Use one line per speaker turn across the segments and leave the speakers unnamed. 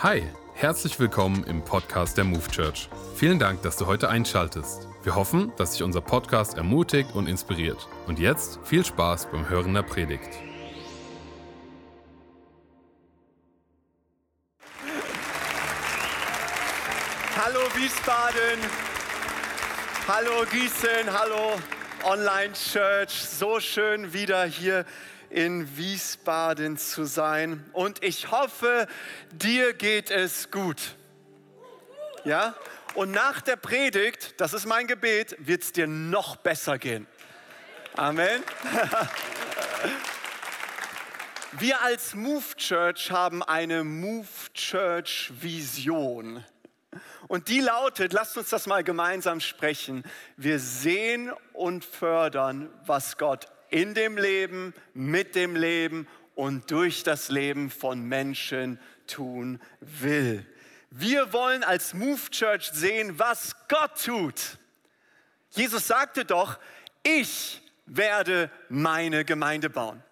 Hi, herzlich willkommen im Podcast der Move Church. Vielen Dank, dass du heute einschaltest. Wir hoffen, dass dich unser Podcast ermutigt und inspiriert. Und jetzt viel Spaß beim Hören der Predigt.
Hallo Wiesbaden, hallo Gießen, hallo Online Church. So schön wieder hier in Wiesbaden zu sein. Und ich hoffe, dir geht es gut. Ja? Und nach der Predigt, das ist mein Gebet, wird es dir noch besser gehen. Amen. Wir als Move Church haben eine Move Church Vision. Und die lautet, lasst uns das mal gemeinsam sprechen. Wir sehen und fördern, was Gott in dem Leben, mit dem Leben und durch das Leben von Menschen tun will. Wir wollen als Move Church sehen, was Gott tut. Jesus sagte doch, ich werde meine Gemeinde bauen.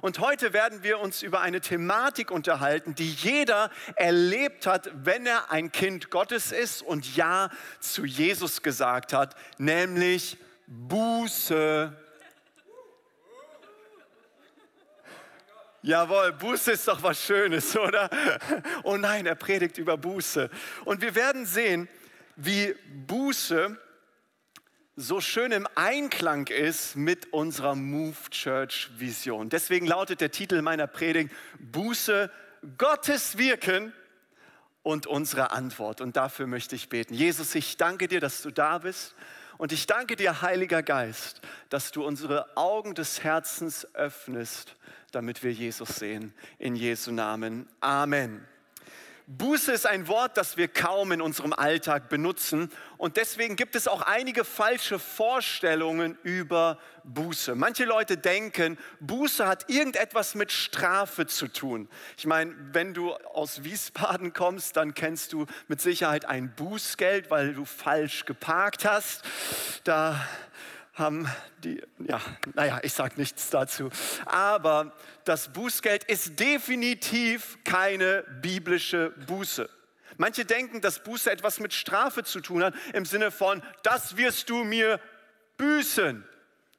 Und heute werden wir uns über eine Thematik unterhalten, die jeder erlebt hat, wenn er ein Kind Gottes ist und Ja zu Jesus gesagt hat, nämlich Buße Jawohl, Buße ist doch was Schönes, oder? Oh nein, er predigt über Buße. Und wir werden sehen, wie Buße so schön im Einklang ist mit unserer Move Church Vision. Deswegen lautet der Titel meiner Predigt Buße, Gottes Wirken und unsere Antwort. Und dafür möchte ich beten. Jesus, ich danke dir, dass du da bist. Und ich danke dir, Heiliger Geist, dass du unsere Augen des Herzens öffnest damit wir Jesus sehen. In Jesu Namen. Amen. Buße ist ein Wort, das wir kaum in unserem Alltag benutzen und deswegen gibt es auch einige falsche Vorstellungen über Buße. Manche Leute denken, Buße hat irgendetwas mit Strafe zu tun. Ich meine, wenn du aus Wiesbaden kommst, dann kennst du mit Sicherheit ein Bußgeld, weil du falsch geparkt hast. Da haben die, ja, naja, ich sage nichts dazu. Aber das Bußgeld ist definitiv keine biblische Buße. Manche denken, dass Buße etwas mit Strafe zu tun hat, im Sinne von, das wirst du mir büßen.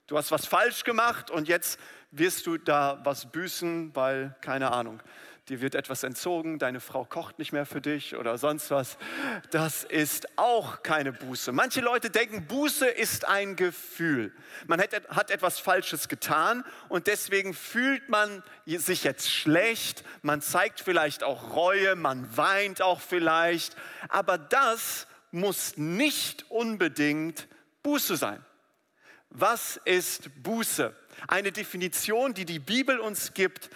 Du hast was falsch gemacht und jetzt wirst du da was büßen, weil, keine Ahnung, dir wird etwas entzogen, deine Frau kocht nicht mehr für dich oder sonst was. Das ist auch keine Buße. Manche Leute denken, Buße ist ein Gefühl. Man hat, etwas Falsches getan und deswegen fühlt man sich jetzt schlecht, man zeigt vielleicht auch Reue, man weint auch vielleicht, aber das muss nicht unbedingt Buße sein. Was ist Buße? Eine Definition, die die Bibel uns gibt,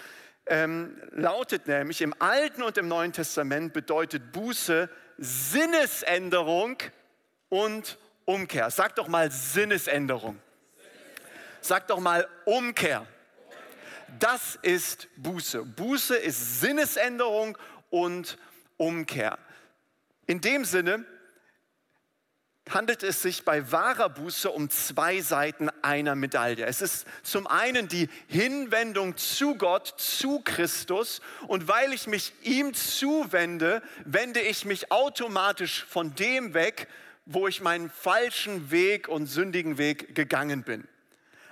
ähm, lautet nämlich, im Alten und im Neuen Testament bedeutet Buße Sinnesänderung und Umkehr. Sag doch mal Sinnesänderung. Sag doch mal Umkehr. Das ist Buße. Buße ist Sinnesänderung und Umkehr. In dem Sinne, handelt es sich bei wahrer Buße um zwei Seiten einer Medaille. Es ist zum einen die Hinwendung zu Gott, zu Christus. Und weil ich mich ihm zuwende, wende ich mich automatisch von dem weg, wo ich meinen falschen Weg und sündigen Weg gegangen bin.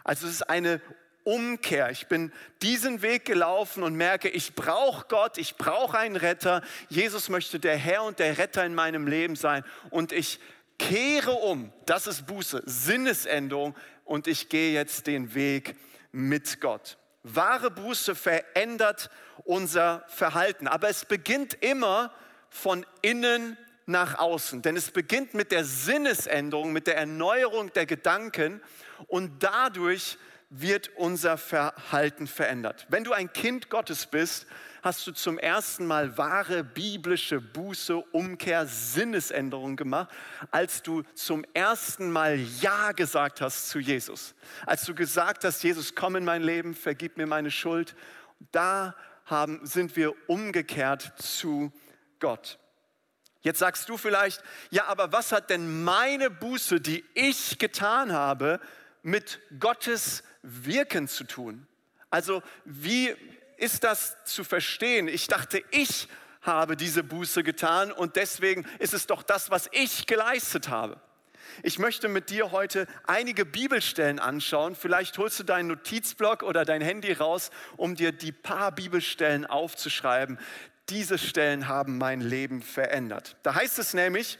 Also es ist eine Umkehr. Ich bin diesen Weg gelaufen und merke, ich brauche Gott, ich brauche einen Retter. Jesus möchte der Herr und der Retter in meinem Leben sein. Und ich kehre um, das ist Buße, Sinnesänderung. Und ich gehe jetzt den Weg mit Gott. Wahre Buße verändert unser Verhalten, aber es beginnt immer von innen nach außen, denn es beginnt mit der Sinnesänderung, mit der Erneuerung der Gedanken. Und dadurch wird unser Verhalten verändert. Wenn du ein Kind Gottes bist, hast du zum ersten Mal wahre biblische Buße, Umkehr, Sinnesänderung gemacht, als du zum ersten Mal Ja gesagt hast zu Jesus. Als du gesagt hast, Jesus, komm in mein Leben, vergib mir meine Schuld. Da haben, sind wir umgekehrt zu Gott. Jetzt sagst du vielleicht, ja, aber was hat denn meine Buße, die ich getan habe, mit Gottes Wirken zu tun? Also wie ist das zu verstehen? Ich dachte, ich habe diese Buße getan und deswegen ist es doch das, was ich geleistet habe. Ich möchte mit dir heute einige Bibelstellen anschauen. Vielleicht holst du deinen Notizblock oder dein Handy raus, um dir die paar Bibelstellen aufzuschreiben. Diese Stellen haben mein Leben verändert. Da heißt es nämlich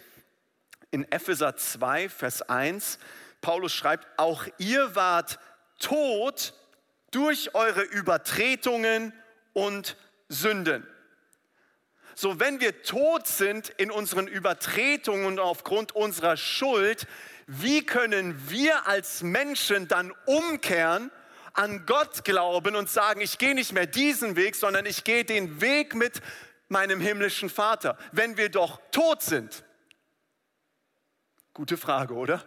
in Epheser 2, Vers 1, Paulus schreibt, auch ihr wart tot durch eure Übertretungen und Sünden. So, wenn wir tot sind in unseren Übertretungen und aufgrund unserer Schuld, wie können wir als Menschen dann umkehren, an Gott glauben und sagen, ich gehe nicht mehr diesen Weg, sondern ich gehe den Weg mit meinem himmlischen Vater, wenn wir doch tot sind? Gute Frage, oder?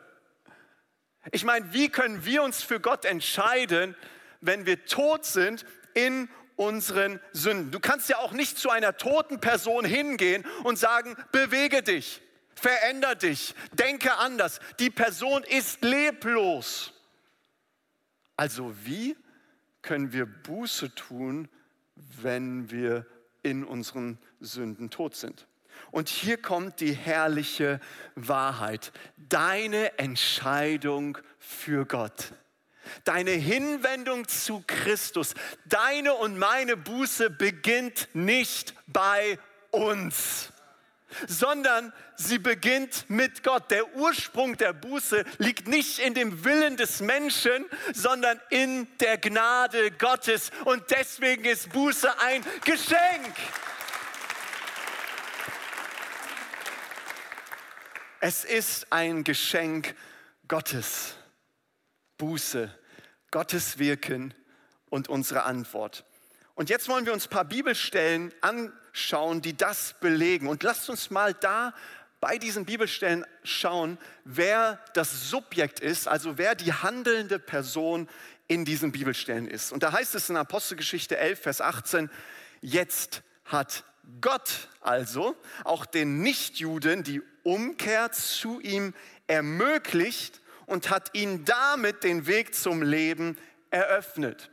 Ich meine, wie können wir uns für Gott entscheiden, wenn wir tot sind in unseren Sünden. Du kannst ja auch nicht zu einer toten Person hingehen und sagen, bewege dich, veränder dich, denke anders. Die Person ist leblos. Also wie können wir Buße tun, wenn wir in unseren Sünden tot sind? Und hier kommt die herrliche Wahrheit. Deine Entscheidung für Gott deine Hinwendung zu Christus, deine und meine Buße beginnt nicht bei uns, sondern sie beginnt mit Gott. Der Ursprung der Buße liegt nicht in dem Willen des Menschen, sondern in der Gnade Gottes. Und deswegen ist Buße ein Geschenk. Es ist ein Geschenk Gottes. Buße, Gottes Wirken und unsere Antwort. Und jetzt wollen wir uns ein paar Bibelstellen anschauen, die das belegen. Und lasst uns mal da bei diesen Bibelstellen schauen, wer das Subjekt ist, also wer die handelnde Person in diesen Bibelstellen ist. Und da heißt es in Apostelgeschichte 11, Vers 18, jetzt hat Gott also auch den Nichtjuden die Umkehr zu ihm ermöglicht und hat ihnen damit den Weg zum Leben eröffnet.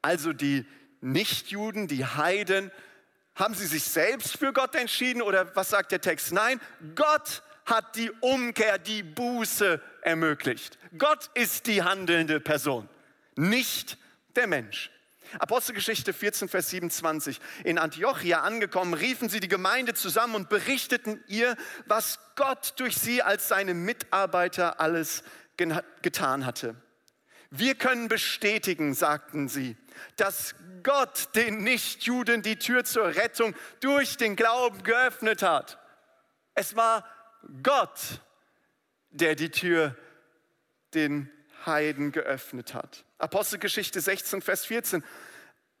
Also die Nichtjuden, die Heiden, haben sie sich selbst für Gott entschieden oder was sagt der Text? Nein, Gott hat die Umkehr, die Buße ermöglicht. Gott ist die handelnde Person, nicht der Mensch. Apostelgeschichte 14, Vers 27. In Antiochia angekommen, riefen sie die Gemeinde zusammen und berichteten ihr, was Gott durch sie als seine Mitarbeiter alles getan hatte. Wir können bestätigen, sagten sie, dass Gott den Nichtjuden die Tür zur Rettung durch den Glauben geöffnet hat. Es war Gott, der die Tür den Heiden geöffnet hat. Apostelgeschichte 16, Vers 14.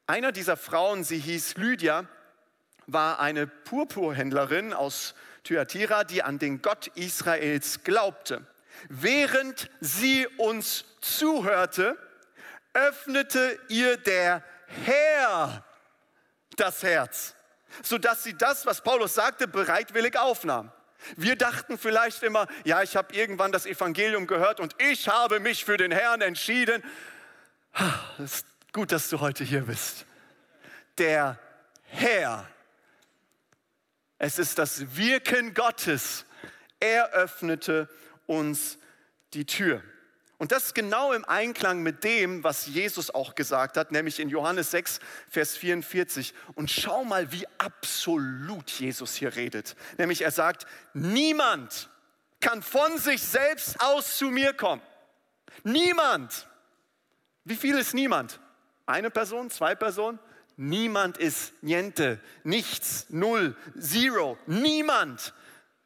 Einer dieser Frauen, sie hieß Lydia, war eine Purpurhändlerin aus Thyatira, die an den Gott Israels glaubte. Während sie uns zuhörte, öffnete ihr der Herr das Herz, sodass sie das, was Paulus sagte, bereitwillig aufnahm. Wir dachten vielleicht immer, ja, ich habe irgendwann das Evangelium gehört und ich habe mich für den Herrn entschieden. Es ist gut, dass du heute hier bist. Der Herr. Es ist das Wirken Gottes. Er öffnete uns die Tür. Und das ist genau im Einklang mit dem, was Jesus auch gesagt hat, nämlich in Johannes 6, Vers 44. Und schau mal, wie absolut Jesus hier redet. Nämlich er sagt, niemand kann von sich selbst aus zu mir kommen. Niemand. Wie viel ist niemand? Eine Person, zwei Personen? Niemand ist niente, nichts, null, zero. Niemand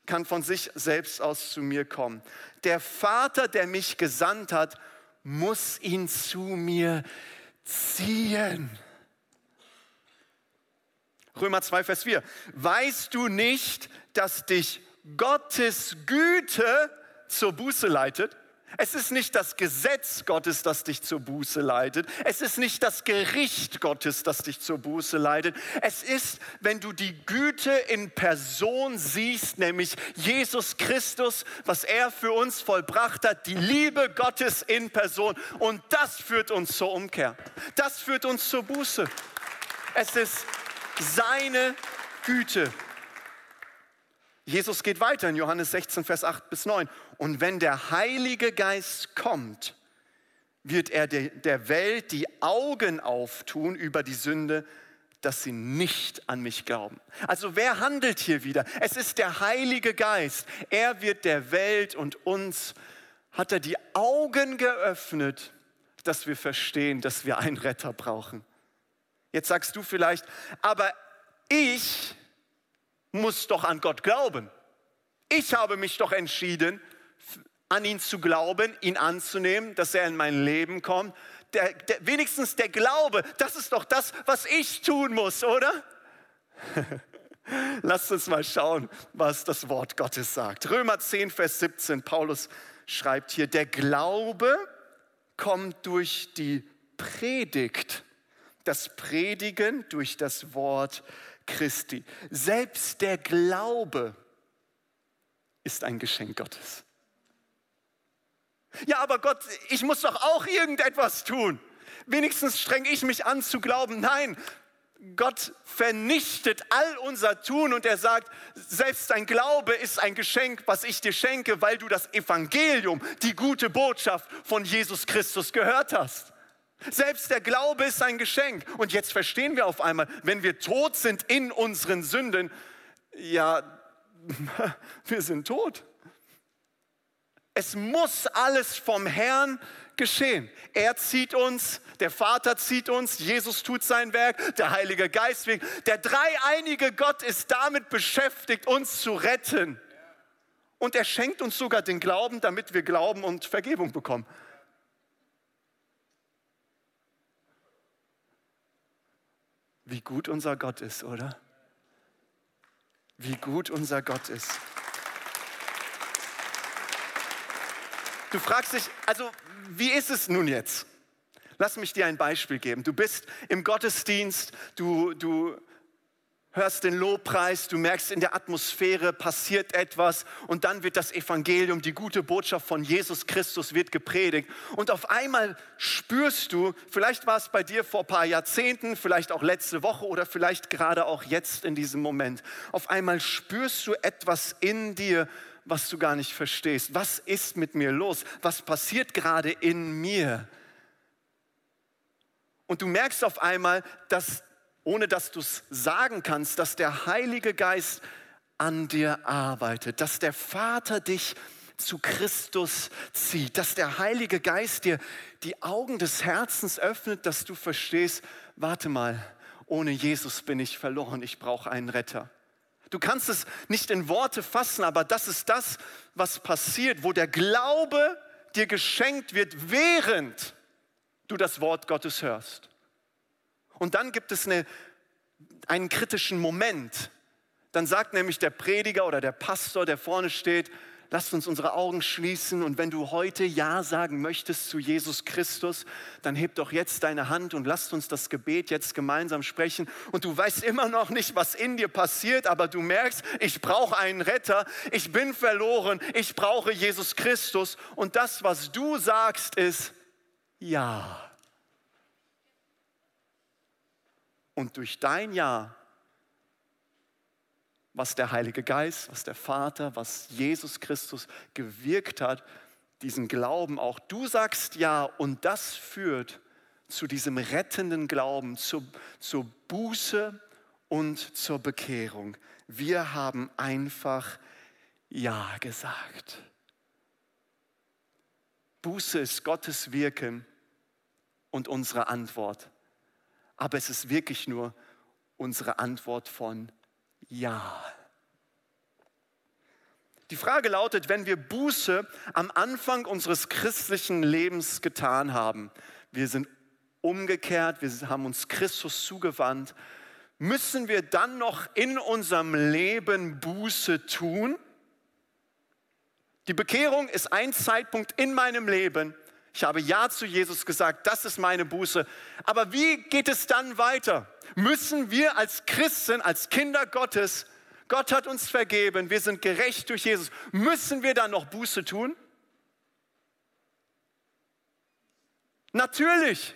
kann von sich selbst aus zu mir kommen. Der Vater, der mich gesandt hat, muss ihn zu mir ziehen. Römer 2, Vers 4. Weißt du nicht, dass dich Gottes Güte zur Buße leitet? Es ist nicht das Gesetz Gottes, das dich zur Buße leitet. Es ist nicht das Gericht Gottes, das dich zur Buße leitet. Es ist, wenn du die Güte in Person siehst, nämlich Jesus Christus, was er für uns vollbracht hat, die Liebe Gottes in Person. Und das führt uns zur Umkehr. Das führt uns zur Buße. Es ist seine Güte. Jesus geht weiter in Johannes 16, Vers 8 bis 9. Und wenn der Heilige Geist kommt, wird er der Welt die Augen auftun über die Sünde, dass sie nicht an mich glauben. Also wer handelt hier wieder? Es ist der Heilige Geist. Er wird der Welt und uns, hat er die Augen geöffnet, dass wir verstehen, dass wir einen Retter brauchen. Jetzt sagst du vielleicht, aber ich muss doch an Gott glauben. Ich habe mich doch entschieden, an ihn zu glauben, ihn anzunehmen, dass er in mein Leben kommt. Der, der, wenigstens der Glaube, das ist doch das, was ich tun muss, oder? Lasst uns mal schauen, was das Wort Gottes sagt. Römer 10, Vers 17, Paulus schreibt hier, der Glaube kommt durch die Predigt, das Predigen durch das Wort Christi. Selbst der Glaube ist ein Geschenk Gottes. Ja, aber Gott, ich muss doch auch irgendetwas tun. Wenigstens streng ich mich an zu glauben. Nein, Gott vernichtet all unser Tun und er sagt, selbst dein Glaube ist ein Geschenk, was ich dir schenke, weil du das Evangelium, die gute Botschaft von Jesus Christus gehört hast. Selbst der Glaube ist ein Geschenk. Und jetzt verstehen wir auf einmal, wenn wir tot sind in unseren Sünden, ja, wir sind tot. Es muss alles vom Herrn geschehen. Er zieht uns, der Vater zieht uns, Jesus tut sein Werk, der Heilige Geist wirkt. Der dreieinige Gott ist damit beschäftigt, uns zu retten. Und er schenkt uns sogar den Glauben, damit wir Glauben und Vergebung bekommen. Wie gut unser Gott ist, oder? Wie gut unser Gott ist. Du fragst dich, also wie ist es nun jetzt? Lass mich dir ein Beispiel geben. Du bist im Gottesdienst, du, du hörst den Lobpreis, du merkst, in der Atmosphäre passiert etwas und dann wird das Evangelium, die gute Botschaft von Jesus Christus wird gepredigt und auf einmal spürst du, vielleicht war es bei dir vor ein paar Jahrzehnten, vielleicht auch letzte Woche oder vielleicht gerade auch jetzt in diesem Moment, auf einmal spürst du etwas in dir, was du gar nicht verstehst. Was ist mit mir los? Was passiert gerade in mir? Und du merkst auf einmal, dass ohne dass du es sagen kannst, dass der Heilige Geist an dir arbeitet, dass der Vater dich zu Christus zieht, dass der Heilige Geist dir die Augen des Herzens öffnet, dass du verstehst, warte mal, ohne Jesus bin ich verloren, ich brauche einen Retter. Du kannst es nicht in Worte fassen, aber das ist das, was passiert, wo der Glaube dir geschenkt wird, während du das Wort Gottes hörst. Und dann gibt es eine, einen kritischen Moment. Dann sagt nämlich der Prediger oder der Pastor, der vorne steht, lasst uns unsere Augen schließen und wenn du heute Ja sagen möchtest zu Jesus Christus, dann heb doch jetzt deine Hand und lasst uns das Gebet jetzt gemeinsam sprechen. Und du weißt immer noch nicht, was in dir passiert, aber du merkst, ich brauche einen Retter, ich bin verloren, ich brauche Jesus Christus. Und das, was du sagst, ist Ja. Und durch dein Ja, was der Heilige Geist, was der Vater, was Jesus Christus gewirkt hat, diesen Glauben auch. Du sagst Ja und das führt zu diesem rettenden Glauben, zur, zur Buße und zur Bekehrung. Wir haben einfach Ja gesagt. Buße ist Gottes Wirken und unsere Antwort aber es ist wirklich nur unsere Antwort von Ja. Die Frage lautet, wenn wir Buße am Anfang unseres christlichen Lebens getan haben, wir sind umgekehrt, wir haben uns Christus zugewandt, müssen wir dann noch in unserem Leben Buße tun? Die Bekehrung ist ein Zeitpunkt in meinem Leben, ich habe Ja zu Jesus gesagt, das ist meine Buße. Aber wie geht es dann weiter? Müssen wir als Christen, als Kinder Gottes, Gott hat uns vergeben, wir sind gerecht durch Jesus, müssen wir dann noch Buße tun? Natürlich.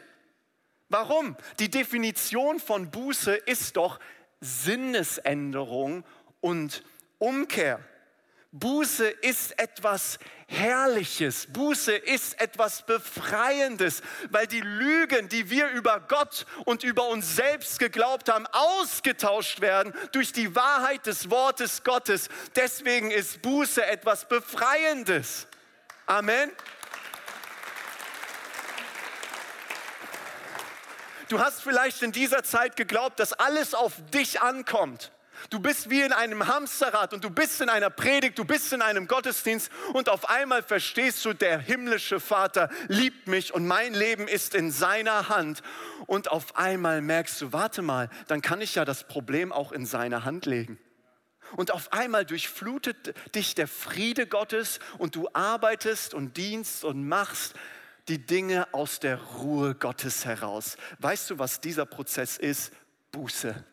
Warum? Die Definition von Buße ist doch Sinnesänderung und Umkehr. Buße ist etwas Herrliches. Buße ist etwas Befreiendes, weil die Lügen, die wir über Gott und über uns selbst geglaubt haben, ausgetauscht werden durch die Wahrheit des Wortes Gottes. Deswegen ist Buße etwas Befreiendes. Amen. Du hast vielleicht in dieser Zeit geglaubt, dass alles auf dich ankommt. Du bist wie in einem Hamsterrad und du bist in einer Predigt, du bist in einem Gottesdienst und auf einmal verstehst du, der himmlische Vater liebt mich und mein Leben ist in seiner Hand. Und auf einmal merkst du, warte mal, dann kann ich ja das Problem auch in seine Hand legen. Und auf einmal durchflutet dich der Friede Gottes und du arbeitest und dienst und machst die Dinge aus der Ruhe Gottes heraus. Weißt du, was dieser Prozess ist? Buße.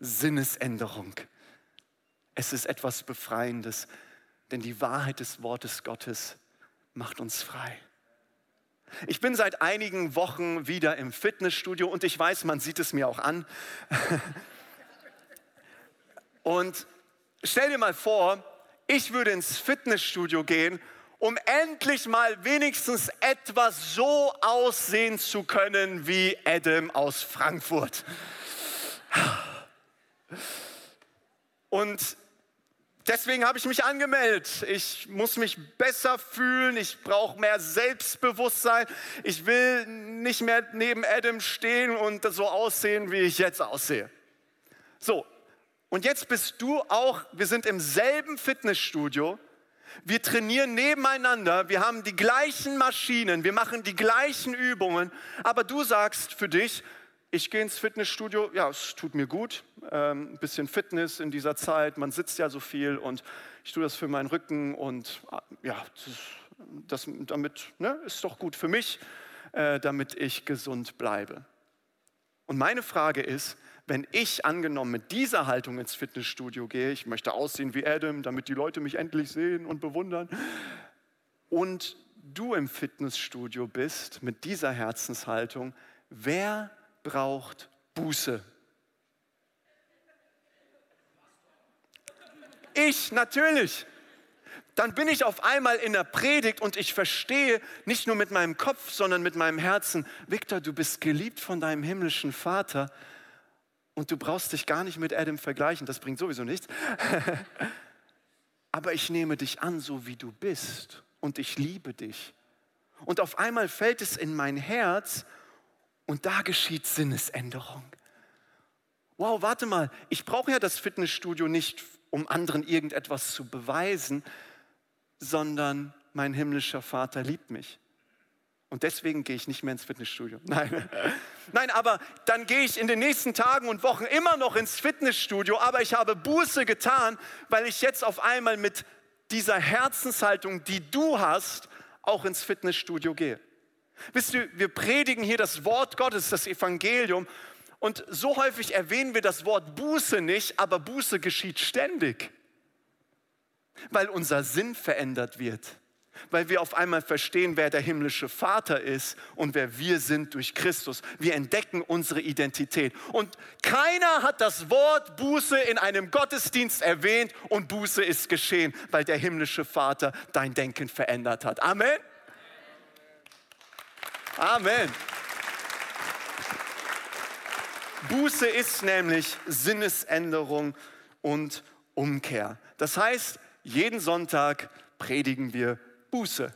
Sinnesänderung. Es ist etwas Befreiendes, denn die Wahrheit des Wortes Gottes macht uns frei. Ich bin seit einigen Wochen wieder im Fitnessstudio und ich weiß, man sieht es mir auch an. Und stell dir mal vor, ich würde ins Fitnessstudio gehen, um endlich mal wenigstens etwas so aussehen zu können wie Adam aus Frankfurt. Und deswegen habe ich mich angemeldet. Ich muss mich besser fühlen, ich brauche mehr Selbstbewusstsein. Ich will nicht mehr neben Adam stehen und so aussehen, wie ich jetzt aussehe. So, und jetzt bist du auch, wir sind im selben Fitnessstudio. Wir trainieren nebeneinander, wir haben die gleichen Maschinen, wir machen die gleichen Übungen, aber du sagst für dich, ich gehe ins Fitnessstudio, ja, es tut mir gut, ähm, ein bisschen Fitness in dieser Zeit, man sitzt ja so viel und ich tue das für meinen Rücken und ja, das, das damit ne, ist doch gut für mich, äh, damit ich gesund bleibe. Und meine Frage ist, wenn ich angenommen mit dieser Haltung ins Fitnessstudio gehe, ich möchte aussehen wie Adam, damit die Leute mich endlich sehen und bewundern, und du im Fitnessstudio bist mit dieser Herzenshaltung, wer braucht Buße. Ich natürlich. Dann bin ich auf einmal in der Predigt und ich verstehe nicht nur mit meinem Kopf, sondern mit meinem Herzen, Victor, du bist geliebt von deinem himmlischen Vater und du brauchst dich gar nicht mit Adam vergleichen, das bringt sowieso nichts. Aber ich nehme dich an, so wie du bist und ich liebe dich. Und auf einmal fällt es in mein Herz und da geschieht Sinnesänderung. Wow, warte mal, ich brauche ja das Fitnessstudio nicht, um anderen irgendetwas zu beweisen, sondern mein himmlischer Vater liebt mich. Und deswegen gehe ich nicht mehr ins Fitnessstudio. Nein. Nein, aber dann gehe ich in den nächsten Tagen und Wochen immer noch ins Fitnessstudio, aber ich habe Buße getan, weil ich jetzt auf einmal mit dieser Herzenshaltung, die du hast, auch ins Fitnessstudio gehe. Wisst ihr, wir predigen hier das Wort Gottes, das Evangelium. Und so häufig erwähnen wir das Wort Buße nicht, aber Buße geschieht ständig, weil unser Sinn verändert wird, weil wir auf einmal verstehen, wer der himmlische Vater ist und wer wir sind durch Christus. Wir entdecken unsere Identität. Und keiner hat das Wort Buße in einem Gottesdienst erwähnt und Buße ist geschehen, weil der himmlische Vater dein Denken verändert hat. Amen. Amen. Buße ist nämlich Sinnesänderung und Umkehr. Das heißt, jeden Sonntag predigen wir Buße.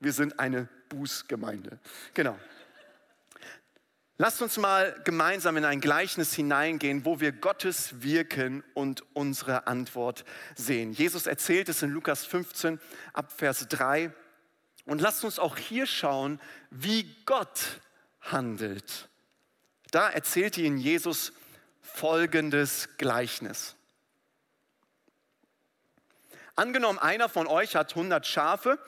Wir sind eine Bußgemeinde. Genau. Lasst uns mal gemeinsam in ein Gleichnis hineingehen, wo wir Gottes Wirken und unsere Antwort sehen. Jesus erzählt es in Lukas 15 ab Vers 3. Und lasst uns auch hier schauen, wie Gott handelt. Da erzählt ihnen Jesus folgendes Gleichnis. Angenommen, einer von euch hat 100 Schafe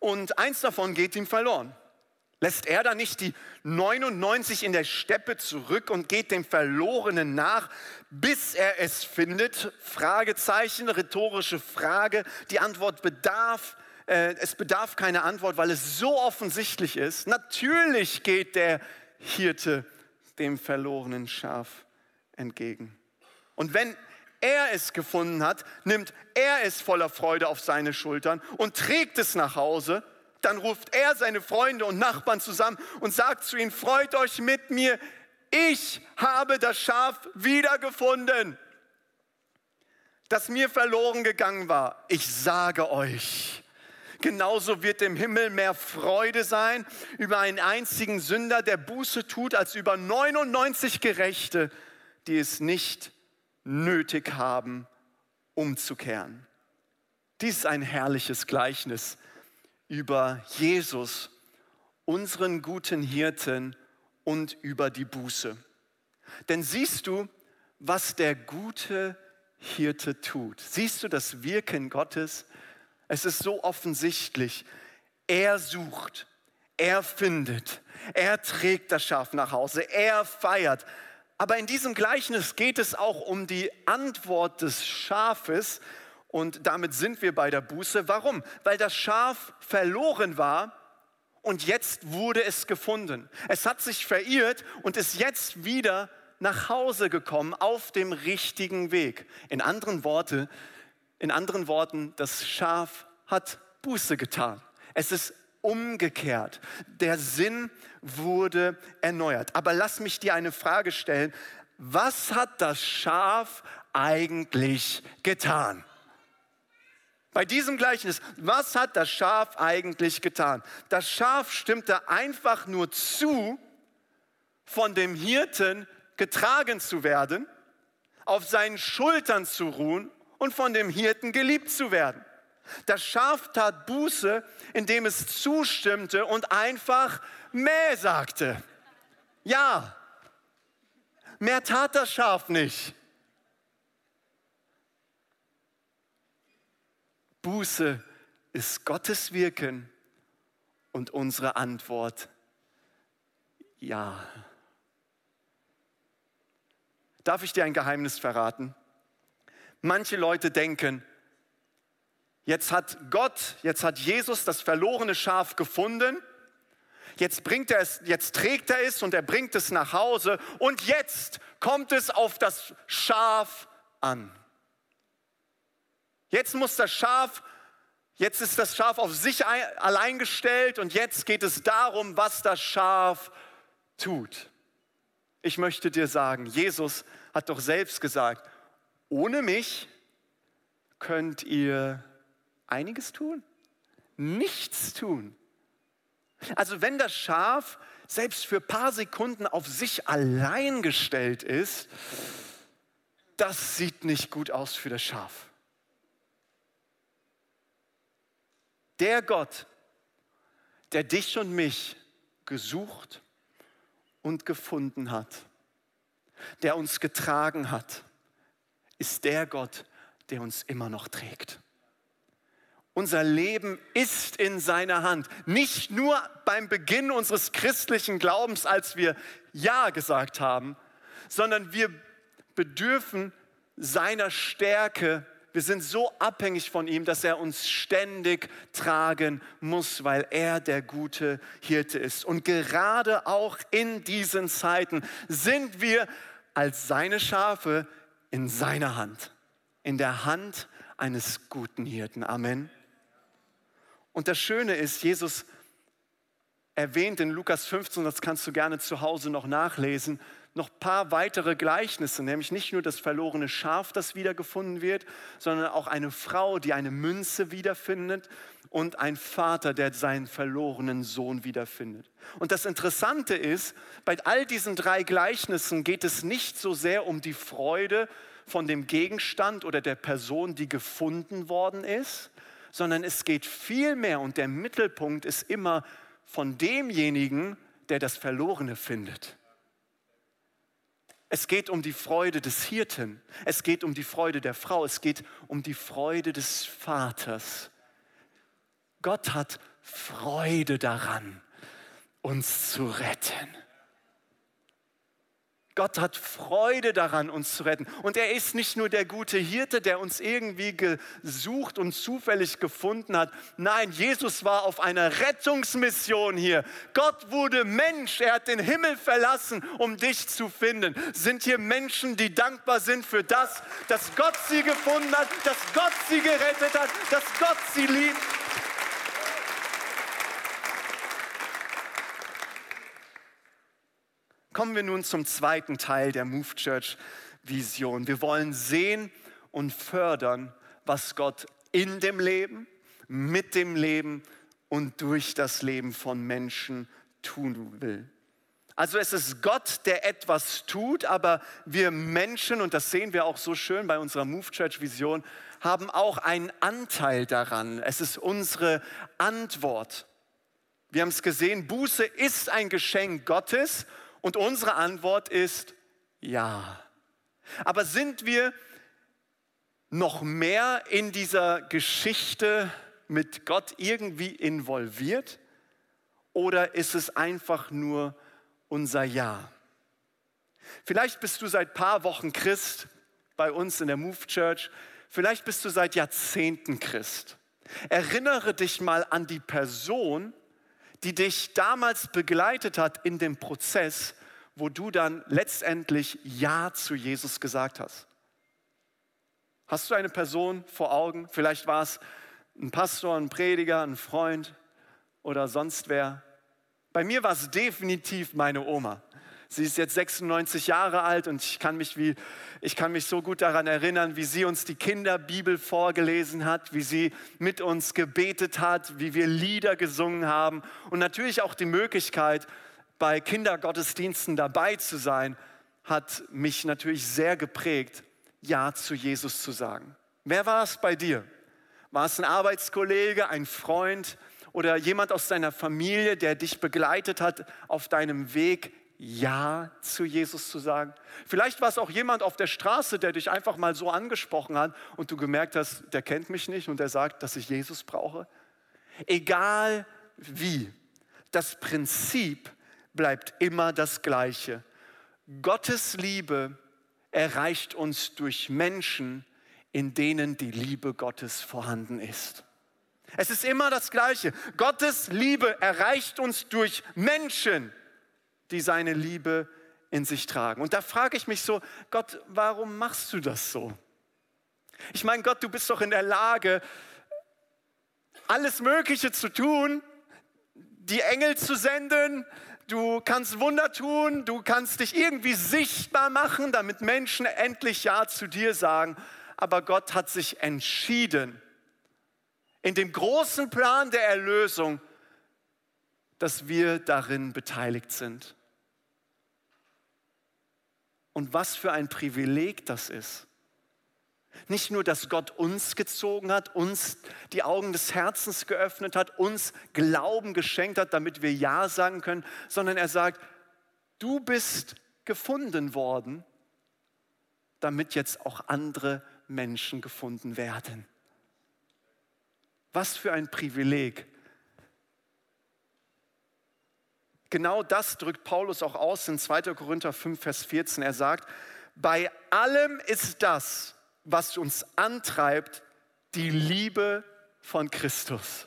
und eins davon geht ihm verloren. Lässt er dann nicht die 99 in der Steppe zurück und geht dem Verlorenen nach, bis er es findet? Fragezeichen, rhetorische Frage. Die Antwort bedarf äh, es bedarf keine Antwort, weil es so offensichtlich ist. Natürlich geht der Hirte dem verlorenen Schaf entgegen. Und wenn er es gefunden hat, nimmt er es voller Freude auf seine Schultern und trägt es nach Hause. Dann ruft er seine Freunde und Nachbarn zusammen und sagt zu ihnen, freut euch mit mir, ich habe das Schaf wiedergefunden, das mir verloren gegangen war. Ich sage euch, genauso wird im Himmel mehr Freude sein über einen einzigen Sünder, der Buße tut, als über 99 Gerechte, die es nicht nötig haben, umzukehren. Dies ist ein herrliches Gleichnis über Jesus, unseren guten Hirten und über die Buße. Denn siehst du, was der gute Hirte tut? Siehst du das Wirken Gottes? Es ist so offensichtlich. Er sucht, er findet, er trägt das Schaf nach Hause, er feiert. Aber in diesem Gleichnis geht es auch um die Antwort des Schafes und damit sind wir bei der Buße. Warum? Weil das Schaf verloren war und jetzt wurde es gefunden. Es hat sich verirrt und ist jetzt wieder nach Hause gekommen auf dem richtigen Weg. In anderen, Worte, in anderen Worten, das Schaf hat Buße getan. Es ist umgekehrt. Der Sinn wurde erneuert. Aber lass mich dir eine Frage stellen. Was hat das Schaf eigentlich getan? Bei diesem Gleichnis, was hat das Schaf eigentlich getan? Das Schaf stimmte einfach nur zu, von dem Hirten getragen zu werden, auf seinen Schultern zu ruhen und von dem Hirten geliebt zu werden. Das Schaf tat Buße, indem es zustimmte und einfach Mäh sagte. Ja, mehr tat das Schaf nicht. Buße ist Gottes Wirken und unsere Antwort ja. Darf ich dir ein Geheimnis verraten? Manche Leute denken, jetzt hat Gott, jetzt hat Jesus das verlorene Schaf gefunden, jetzt bringt er es, jetzt trägt er es und er bringt es nach Hause und jetzt kommt es auf das Schaf an. Jetzt muss das Schaf, jetzt ist das Schaf auf sich allein gestellt und jetzt geht es darum, was das Schaf tut. Ich möchte dir sagen, Jesus hat doch selbst gesagt, ohne mich könnt ihr einiges tun, nichts tun. Also wenn das Schaf selbst für ein paar Sekunden auf sich allein gestellt ist, das sieht nicht gut aus für das Schaf. Der Gott, der dich und mich gesucht und gefunden hat, der uns getragen hat, ist der Gott, der uns immer noch trägt. Unser Leben ist in seiner Hand. Nicht nur beim Beginn unseres christlichen Glaubens, als wir Ja gesagt haben, sondern wir bedürfen seiner Stärke wir sind so abhängig von ihm, dass er uns ständig tragen muss, weil er der gute Hirte ist. Und gerade auch in diesen Zeiten sind wir als seine Schafe in seiner Hand, in der Hand eines guten Hirten. Amen. Und das Schöne ist, Jesus erwähnt in Lukas 15, das kannst du gerne zu Hause noch nachlesen, noch ein paar weitere Gleichnisse, nämlich nicht nur das verlorene Schaf, das wiedergefunden wird, sondern auch eine Frau, die eine Münze wiederfindet und ein Vater, der seinen verlorenen Sohn wiederfindet. Und das Interessante ist, bei all diesen drei Gleichnissen geht es nicht so sehr um die Freude von dem Gegenstand oder der Person, die gefunden worden ist, sondern es geht viel mehr und der Mittelpunkt ist immer von demjenigen, der das Verlorene findet. Es geht um die Freude des Hirten. Es geht um die Freude der Frau. Es geht um die Freude des Vaters. Gott hat Freude daran, uns zu retten. Gott hat Freude daran, uns zu retten. Und er ist nicht nur der gute Hirte, der uns irgendwie gesucht und zufällig gefunden hat. Nein, Jesus war auf einer Rettungsmission hier. Gott wurde Mensch. Er hat den Himmel verlassen, um dich zu finden. Sind hier Menschen, die dankbar sind für das, dass Gott sie gefunden hat, dass Gott sie gerettet hat, dass Gott sie liebt? Kommen wir nun zum zweiten Teil der Move Church Vision. Wir wollen sehen und fördern, was Gott in dem Leben, mit dem Leben und durch das Leben von Menschen tun will. Also es ist Gott, der etwas tut, aber wir Menschen, und das sehen wir auch so schön bei unserer Move Church Vision, haben auch einen Anteil daran. Es ist unsere Antwort. Wir haben es gesehen, Buße ist ein Geschenk Gottes und unsere Antwort ist ja. Aber sind wir noch mehr in dieser Geschichte mit Gott irgendwie involviert? Oder ist es einfach nur unser Ja? Vielleicht bist du seit paar Wochen Christ bei uns in der Move Church. Vielleicht bist du seit Jahrzehnten Christ. Erinnere dich mal an die Person, die dich damals begleitet hat in dem Prozess, wo du dann letztendlich Ja zu Jesus gesagt hast. Hast du eine Person vor Augen? Vielleicht war es ein Pastor, ein Prediger, ein Freund oder sonst wer. Bei mir war es definitiv meine Oma. Sie ist jetzt 96 Jahre alt und ich kann mich, wie, ich kann mich so gut daran erinnern, wie sie uns die Kinderbibel vorgelesen hat, wie sie mit uns gebetet hat, wie wir Lieder gesungen haben und natürlich auch die Möglichkeit, bei Kindergottesdiensten dabei zu sein, hat mich natürlich sehr geprägt, Ja zu Jesus zu sagen. Wer war es bei dir? War es ein Arbeitskollege, ein Freund oder jemand aus deiner Familie, der dich begleitet hat auf deinem Weg, ja zu Jesus zu sagen. Vielleicht war es auch jemand auf der Straße, der dich einfach mal so angesprochen hat und du gemerkt hast, der kennt mich nicht und der sagt, dass ich Jesus brauche. Egal wie, das Prinzip bleibt immer das Gleiche. Gottes Liebe erreicht uns durch Menschen, in denen die Liebe Gottes vorhanden ist. Es ist immer das Gleiche. Gottes Liebe erreicht uns durch Menschen, die seine Liebe in sich tragen. Und da frage ich mich so, Gott, warum machst du das so? Ich meine, Gott, du bist doch in der Lage, alles Mögliche zu tun, die Engel zu senden, du kannst Wunder tun, du kannst dich irgendwie sichtbar machen, damit Menschen endlich Ja zu dir sagen. Aber Gott hat sich entschieden, in dem großen Plan der Erlösung, dass wir darin beteiligt sind. Und was für ein Privileg das ist. Nicht nur, dass Gott uns gezogen hat, uns die Augen des Herzens geöffnet hat, uns Glauben geschenkt hat, damit wir Ja sagen können, sondern er sagt, du bist gefunden worden, damit jetzt auch andere Menschen gefunden werden. Was für ein Privileg. Genau das drückt Paulus auch aus in 2. Korinther 5, Vers 14. Er sagt, bei allem ist das, was uns antreibt, die Liebe von Christus.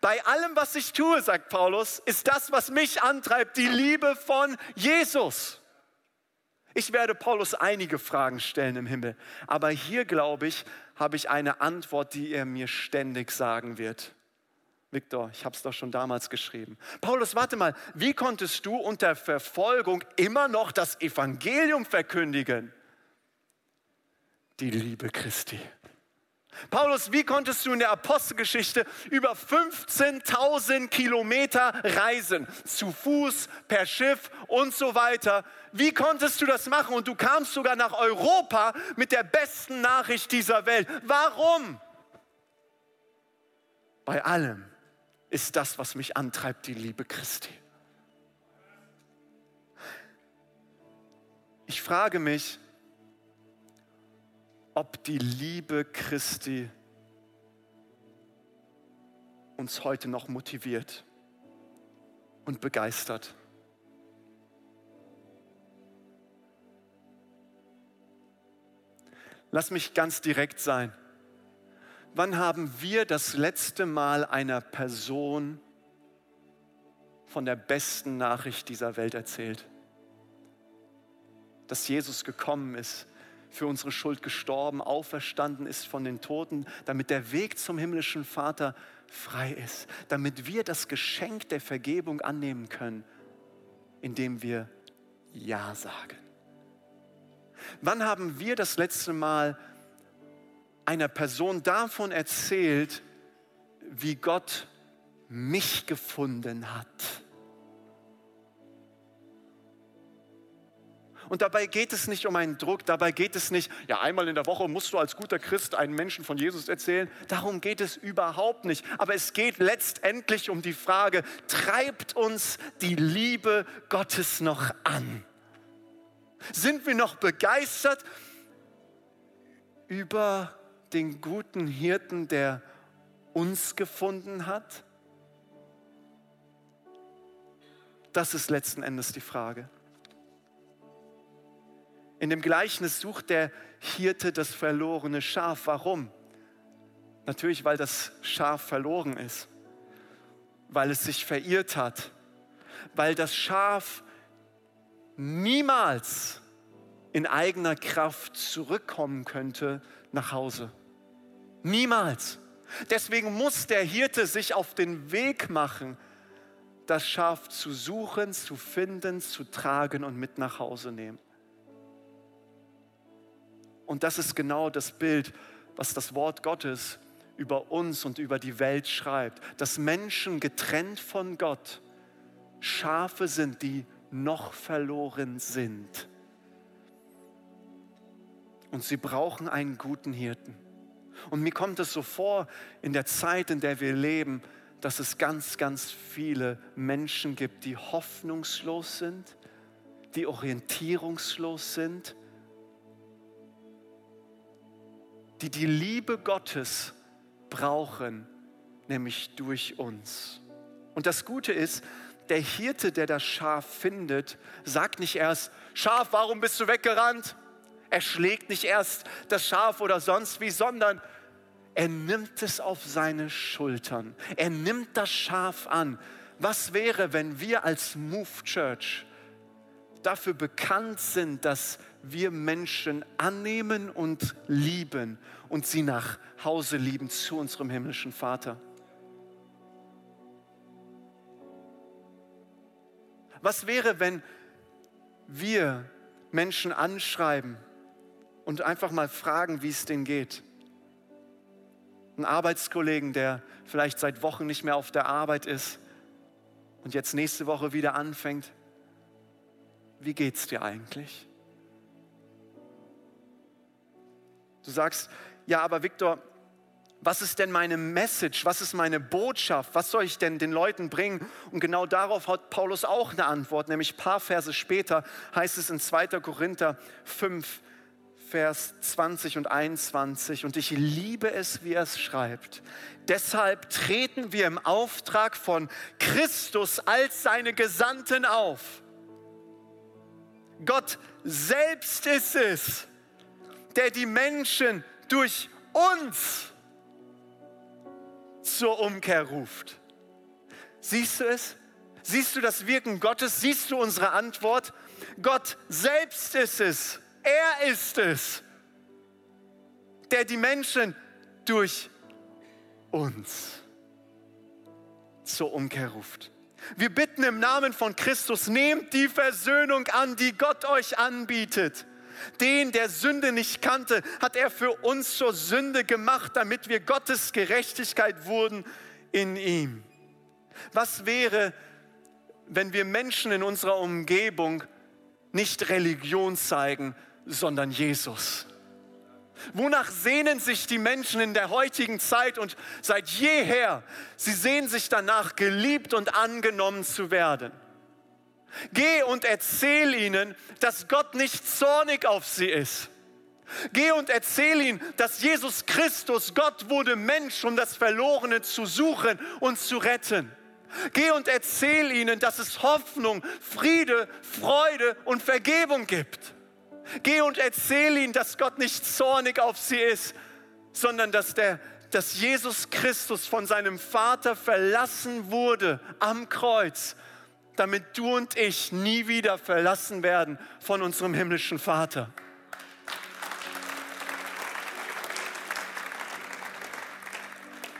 Bei allem, was ich tue, sagt Paulus, ist das, was mich antreibt, die Liebe von Jesus. Ich werde Paulus einige Fragen stellen im Himmel, aber hier, glaube ich, habe ich eine Antwort, die er mir ständig sagen wird. Viktor, ich habe es doch schon damals geschrieben. Paulus, warte mal, wie konntest du unter Verfolgung immer noch das Evangelium verkündigen? die Liebe Christi. Paulus, wie konntest du in der Apostelgeschichte über 15.000 Kilometer reisen? Zu Fuß, per Schiff und so weiter. Wie konntest du das machen? Und du kamst sogar nach Europa mit der besten Nachricht dieser Welt. Warum? Bei allem ist das, was mich antreibt, die Liebe Christi. Ich frage mich, ob die Liebe Christi uns heute noch motiviert und begeistert. Lass mich ganz direkt sein. Wann haben wir das letzte Mal einer Person von der besten Nachricht dieser Welt erzählt? Dass Jesus gekommen ist, für unsere Schuld gestorben, auferstanden ist von den Toten, damit der Weg zum himmlischen Vater frei ist, damit wir das Geschenk der Vergebung annehmen können, indem wir Ja sagen. Wann haben wir das letzte Mal einer Person davon erzählt, wie Gott mich gefunden hat? Und dabei geht es nicht um einen Druck, dabei geht es nicht, ja, einmal in der Woche musst du als guter Christ einen Menschen von Jesus erzählen. Darum geht es überhaupt nicht. Aber es geht letztendlich um die Frage, treibt uns die Liebe Gottes noch an? Sind wir noch begeistert über den guten Hirten, der uns gefunden hat? Das ist letzten Endes die Frage. In dem Gleichnis sucht der Hirte das verlorene Schaf. Warum? Natürlich, weil das Schaf verloren ist, weil es sich verirrt hat, weil das Schaf niemals in eigener Kraft zurückkommen könnte nach Hause. Niemals. Deswegen muss der Hirte sich auf den Weg machen, das Schaf zu suchen, zu finden, zu tragen und mit nach Hause nehmen. Und das ist genau das Bild, was das Wort Gottes über uns und über die Welt schreibt. Dass Menschen getrennt von Gott Schafe sind, die noch verloren sind. Und sie brauchen einen guten Hirten. Und mir kommt es so vor, in der Zeit, in der wir leben, dass es ganz, ganz viele Menschen gibt, die hoffnungslos sind, die orientierungslos sind die die Liebe Gottes brauchen, nämlich durch uns. Und das Gute ist, der Hirte, der das Schaf findet, sagt nicht erst, Schaf, warum bist du weggerannt? Er schlägt nicht erst das Schaf oder sonst wie, sondern er nimmt es auf seine Schultern. Er nimmt das Schaf an. Was wäre, wenn wir als Move Church dafür bekannt sind, dass wir Menschen annehmen und lieben und sie nach Hause lieben zu unserem himmlischen Vater. Was wäre, wenn wir Menschen anschreiben und einfach mal fragen, wie es denen geht? Einen Arbeitskollegen, der vielleicht seit Wochen nicht mehr auf der Arbeit ist und jetzt nächste Woche wieder anfängt. Wie geht's dir eigentlich? Du sagst, ja, aber Viktor, was ist denn meine Message? Was ist meine Botschaft? Was soll ich denn den Leuten bringen? Und genau darauf hat Paulus auch eine Antwort, nämlich ein paar Verse später heißt es in 2. Korinther 5, Vers 20 und 21. Und ich liebe es, wie er es schreibt. Deshalb treten wir im Auftrag von Christus als seine Gesandten auf. Gott selbst ist es, der die Menschen durch uns zur Umkehr ruft. Siehst du es? Siehst du das Wirken Gottes? Siehst du unsere Antwort? Gott selbst ist es. Er ist es, der die Menschen durch uns zur Umkehr ruft. Wir bitten im Namen von Christus, nehmt die Versöhnung an, die Gott euch anbietet. Den, der Sünde nicht kannte, hat er für uns zur Sünde gemacht, damit wir Gottes Gerechtigkeit wurden in ihm. Was wäre, wenn wir Menschen in unserer Umgebung nicht Religion zeigen, sondern Jesus? Wonach sehnen sich die Menschen in der heutigen Zeit und seit jeher? Sie sehen sich danach, geliebt und angenommen zu werden. Geh und erzähl ihnen, dass Gott nicht zornig auf sie ist. Geh und erzähl ihnen, dass Jesus Christus, Gott wurde Mensch, um das Verlorene zu suchen und zu retten. Geh und erzähl ihnen, dass es Hoffnung, Friede, Freude und Vergebung gibt. Geh und erzähl ihnen, dass Gott nicht zornig auf sie ist, sondern dass, der, dass Jesus Christus von seinem Vater verlassen wurde am Kreuz, damit du und ich nie wieder verlassen werden von unserem himmlischen Vater.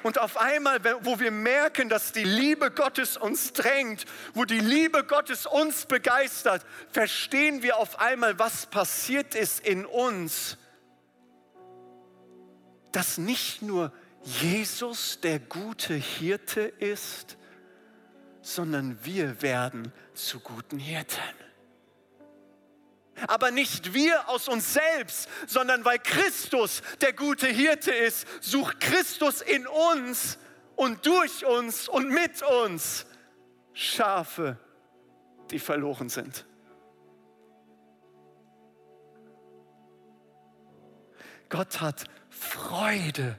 Und auf einmal, wo wir merken, dass die Liebe Gottes uns drängt, wo die Liebe Gottes uns begeistert, verstehen wir auf einmal, was passiert ist in uns. Dass nicht nur Jesus der gute Hirte ist, sondern wir werden zu guten Hirten aber nicht wir aus uns selbst, sondern weil Christus der gute Hirte ist, sucht Christus in uns und durch uns und mit uns Schafe, die verloren sind. Gott hat Freude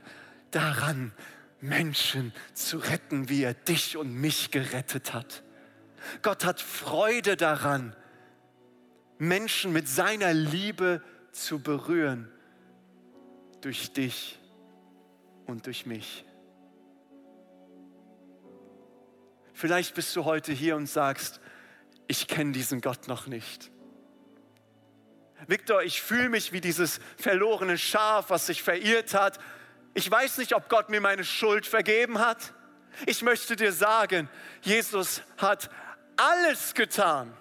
daran, Menschen zu retten, wie er dich und mich gerettet hat. Gott hat Freude daran, Menschen mit seiner Liebe zu berühren durch dich und durch mich. Vielleicht bist du heute hier und sagst, ich kenne diesen Gott noch nicht. Viktor, ich fühle mich wie dieses verlorene Schaf, was sich verirrt hat. Ich weiß nicht, ob Gott mir meine Schuld vergeben hat. Ich möchte dir sagen, Jesus hat alles getan,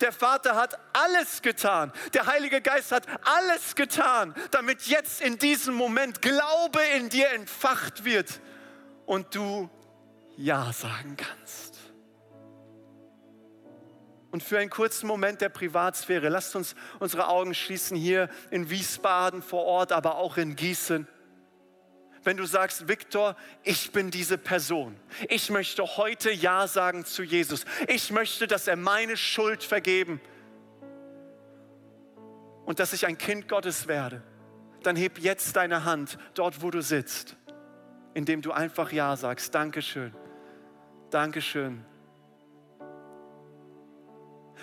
der Vater hat alles getan. Der Heilige Geist hat alles getan, damit jetzt in diesem Moment Glaube in dir entfacht wird und du Ja sagen kannst. Und für einen kurzen Moment der Privatsphäre, lasst uns unsere Augen schließen hier in Wiesbaden vor Ort, aber auch in Gießen wenn du sagst, Viktor, ich bin diese Person. Ich möchte heute Ja sagen zu Jesus. Ich möchte, dass er meine Schuld vergeben und dass ich ein Kind Gottes werde. Dann heb jetzt deine Hand dort, wo du sitzt, indem du einfach Ja sagst. Dankeschön. Dankeschön.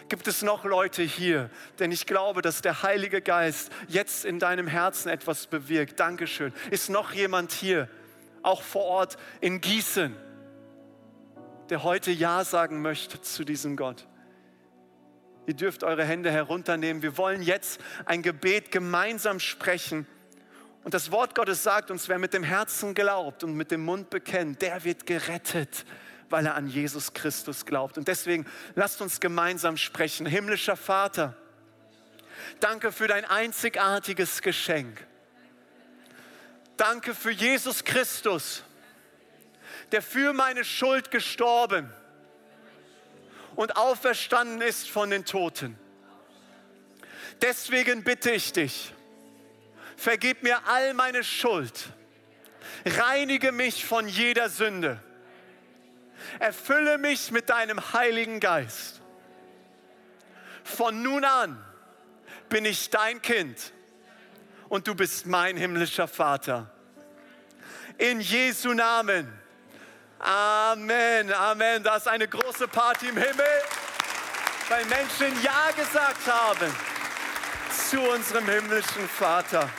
Gibt es noch Leute hier? Denn ich glaube, dass der Heilige Geist jetzt in deinem Herzen etwas bewirkt. Dankeschön. Ist noch jemand hier, auch vor Ort in Gießen, der heute Ja sagen möchte zu diesem Gott? Ihr dürft eure Hände herunternehmen. Wir wollen jetzt ein Gebet gemeinsam sprechen. Und das Wort Gottes sagt uns, wer mit dem Herzen glaubt und mit dem Mund bekennt, der wird gerettet weil er an Jesus Christus glaubt. Und deswegen lasst uns gemeinsam sprechen. Himmlischer Vater, danke für dein einzigartiges Geschenk. Danke für Jesus Christus, der für meine Schuld gestorben und auferstanden ist von den Toten. Deswegen bitte ich dich, vergib mir all meine Schuld, reinige mich von jeder Sünde Erfülle mich mit deinem Heiligen Geist. Von nun an bin ich dein Kind und du bist mein himmlischer Vater. In Jesu Namen. Amen, Amen. Da ist eine große Party im Himmel, weil Menschen Ja gesagt haben zu unserem himmlischen Vater.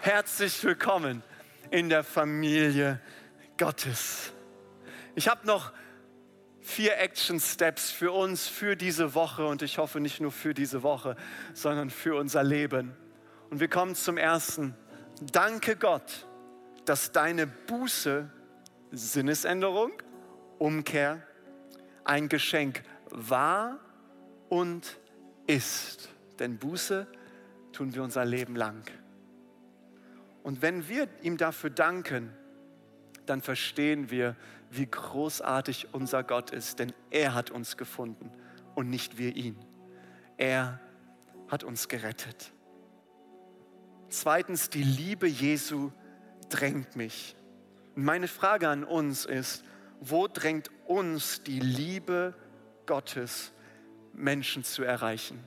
Herzlich willkommen in der Familie Gottes. Ich habe noch vier Action Steps für uns, für diese Woche und ich hoffe nicht nur für diese Woche, sondern für unser Leben. Und wir kommen zum ersten. Danke Gott, dass deine Buße, Sinnesänderung, Umkehr, ein Geschenk war und ist. Denn Buße tun wir unser Leben lang. Und wenn wir ihm dafür danken, dann verstehen wir, wie großartig unser Gott ist, denn er hat uns gefunden und nicht wir ihn. Er hat uns gerettet. Zweitens, die Liebe Jesu drängt mich. Und meine Frage an uns ist, wo drängt uns die Liebe Gottes, Menschen zu erreichen?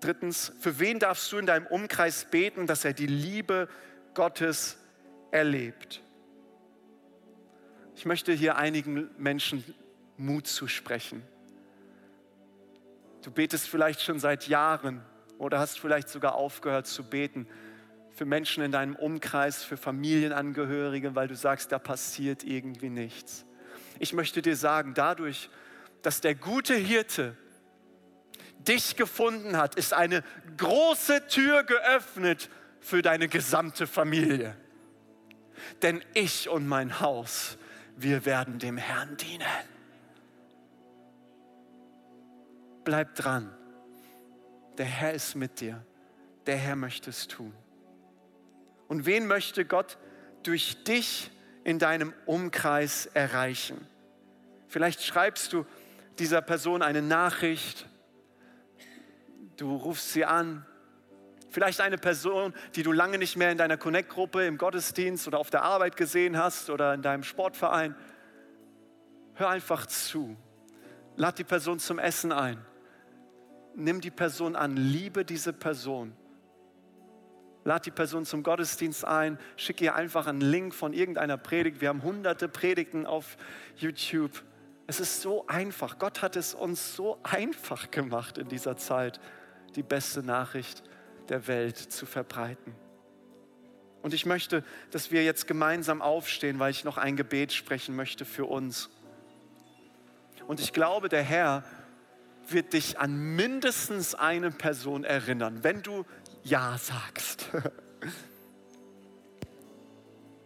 Drittens, für wen darfst du in deinem Umkreis beten, dass er die Liebe Gottes erlebt. Ich möchte hier einigen Menschen Mut zu sprechen. Du betest vielleicht schon seit Jahren oder hast vielleicht sogar aufgehört zu beten für Menschen in deinem Umkreis, für Familienangehörige, weil du sagst, da passiert irgendwie nichts. Ich möchte dir sagen, dadurch, dass der gute Hirte dich gefunden hat, ist eine große Tür geöffnet für deine gesamte Familie. Denn ich und mein Haus, wir werden dem Herrn dienen. Bleib dran. Der Herr ist mit dir. Der Herr möchte es tun. Und wen möchte Gott durch dich in deinem Umkreis erreichen? Vielleicht schreibst du dieser Person eine Nachricht, du rufst sie an, vielleicht eine Person, die du lange nicht mehr in deiner Connect-Gruppe, im Gottesdienst oder auf der Arbeit gesehen hast oder in deinem Sportverein. Hör einfach zu. Lad die Person zum Essen ein. Nimm die Person an, liebe diese Person. Lad die Person zum Gottesdienst ein, schick ihr einfach einen Link von irgendeiner Predigt. Wir haben hunderte Predigten auf YouTube. Es ist so einfach. Gott hat es uns so einfach gemacht in dieser Zeit, die beste Nachricht der Welt zu verbreiten. Und ich möchte, dass wir jetzt gemeinsam aufstehen, weil ich noch ein Gebet sprechen möchte für uns. Und ich glaube, der Herr wird dich an mindestens eine Person erinnern, wenn du Ja sagst,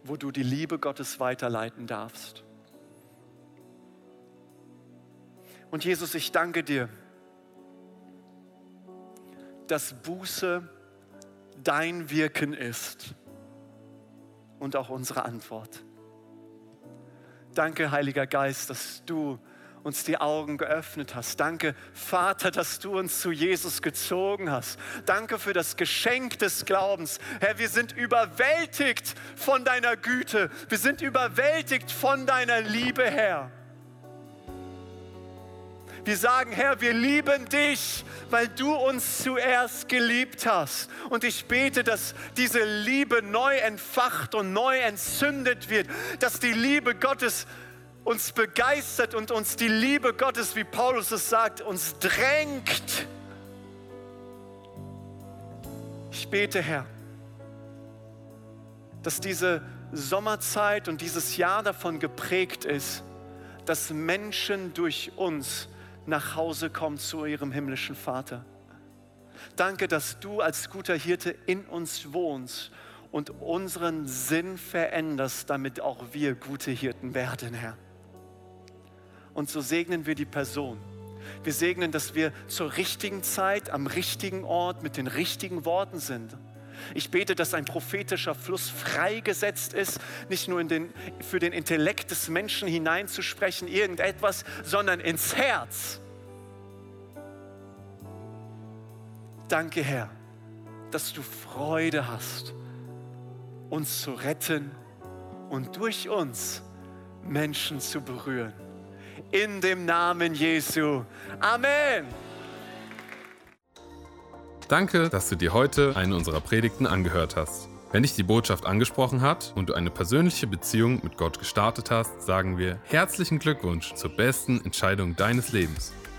wo du die Liebe Gottes weiterleiten darfst. Und Jesus, ich danke dir, dass Buße dein Wirken ist und auch unsere Antwort. Danke, Heiliger Geist, dass du uns die Augen geöffnet hast. Danke, Vater, dass du uns zu Jesus gezogen hast. Danke für das Geschenk des Glaubens. Herr, wir sind überwältigt von deiner Güte. Wir sind überwältigt von deiner Liebe, Herr. Wir sagen, Herr, wir lieben dich, weil du uns zuerst geliebt hast. Und ich bete, dass diese Liebe neu entfacht und neu entzündet wird, dass die Liebe Gottes uns begeistert und uns die Liebe Gottes, wie Paulus es sagt, uns drängt. Ich bete, Herr, dass diese Sommerzeit und dieses Jahr davon geprägt ist, dass Menschen durch uns nach Hause kommt zu ihrem himmlischen Vater. Danke, dass du als guter Hirte in uns wohnst und unseren Sinn veränderst, damit auch wir gute Hirten werden, Herr. Und so segnen wir die Person. Wir segnen, dass wir zur richtigen Zeit, am richtigen Ort, mit den richtigen Worten sind. Ich bete, dass ein prophetischer Fluss freigesetzt ist, nicht nur den, für den Intellekt des Menschen hineinzusprechen, irgendetwas, sondern ins Herz. Danke, Herr, dass du Freude hast, uns zu retten und durch uns Menschen zu berühren. In dem Namen Jesu. Amen.
Danke, dass du dir heute eine unserer Predigten angehört hast. Wenn dich die Botschaft angesprochen hat und du eine persönliche Beziehung mit Gott gestartet hast, sagen wir herzlichen Glückwunsch zur besten Entscheidung deines Lebens.